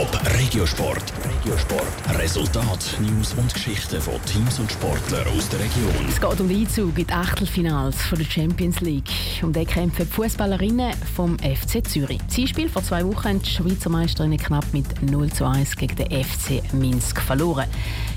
Top Regiosport. Regiosport. Resultat, News und Geschichten von Teams und Sportlern aus der Region. Es geht um den Einzug in die Achtelfinals der Champions League. Um den kämpfen die Fußballerinnen vom FC Zürich. Zielspiel vor zwei Wochen haben die Schweizer Meisterinnen knapp mit 0 zu 1 gegen den FC Minsk verloren.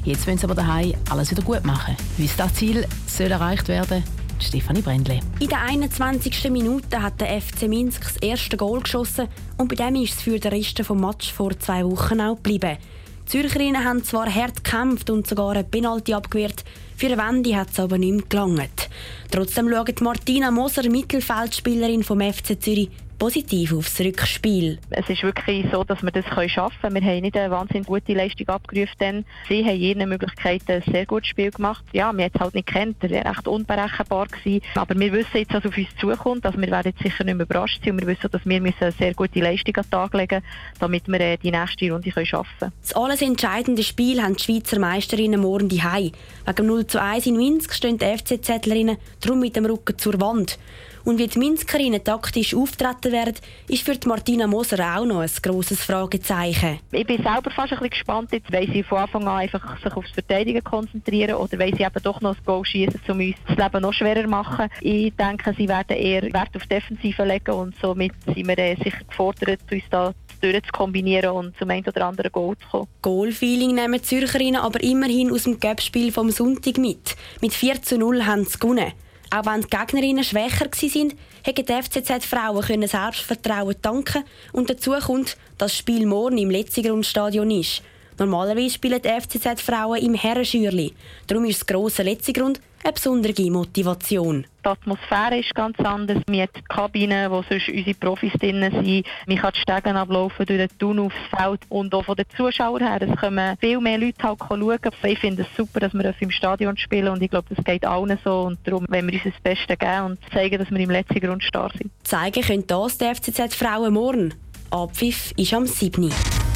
Jetzt wollen sie aber daheim alles wieder gut machen. Wie das Ziel soll erreicht werden Stefanie Brändle. In der 21. Minute hat der FC Minsk das erste Goal geschossen und bei dem ist es für den Rest des Match vor zwei Wochen auch geblieben. Die Zürcherinnen haben zwar hart gekämpft und sogar eine Penalty abgewehrt, für eine Wende hat es aber nicht mehr gelangt. Trotzdem schaut Martina Moser, Mittelfeldspielerin vom FC Zürich, positiv aufs Rückspiel. Es ist wirklich so, dass wir das schaffen können. Wir haben nicht eine wahnsinnig gute Leistung abgerufen, denn sie haben jede Möglichkeit ein sehr gutes Spiel gemacht. Ja, wir haben es halt nicht kennt, er war recht unberechenbar gewesen. Aber wir wissen jetzt, was auf uns zukommt. Also wir werden jetzt sicher nicht mehr überrascht sein und wir wissen, dass wir eine sehr gute Leistung an den Tag legen müssen, damit wir äh, die nächste Runde können schaffen können. Das alles entscheidende Spiel haben die Schweizer Meisterinnen morgen die Wegen 0 zu 1 in Minsk stehen die FCZ-Lerinnen drum mit dem Rücken zur Wand. Und wie die Minskerinnen taktisch auftreten werden, ist für Martina Moser auch noch ein grosses Fragezeichen. Ich bin selber fast ein bisschen gespannt, jetzt, weil sie von Anfang an einfach sich aufs Verteidigen konzentrieren oder weil sie eben doch noch das Goal schießen, um uns das Leben noch schwerer machen. Ich denke, sie werden eher Wert auf Defensive legen und somit sind wir äh, sicher gefordert, uns da zu kombinieren und zum einen oder anderen Goal zu kommen. Goal-Feeling nehmen die Zürcherinnen aber immerhin aus dem Göppspiel vom Sonntag mit. Mit 4 zu 0 haben sie gewonnen. Auch wenn die Gegnerinnen schwächer waren, hätten die FCZ-Frauen Selbstvertrauen tanken und dazu kommt, dass das Spiel morgen im Letzigrundstadion ist. Normalerweise spielen die FCZ-Frauen im Herrenschürli. Darum ist das grosse Letzigrund eine besondere Motivation. Die Atmosphäre ist ganz anders. Wir haben die Kabinen, wo sonst unsere Profis drin sind. Man kann die Stegen ablaufen durch den Tunnel aufs Feld. Und auch von den Zuschauern her, es kommen viel mehr Leute halt schauen. Ich finde es super, dass wir im Stadion spielen und ich glaube, das geht allen so. Und darum wollen wir uns das Beste geben und zeigen, dass wir im letzten Grund stark sind. Zeigen können das die FCZ-Frauen morgen. Abpfiff ist am 7.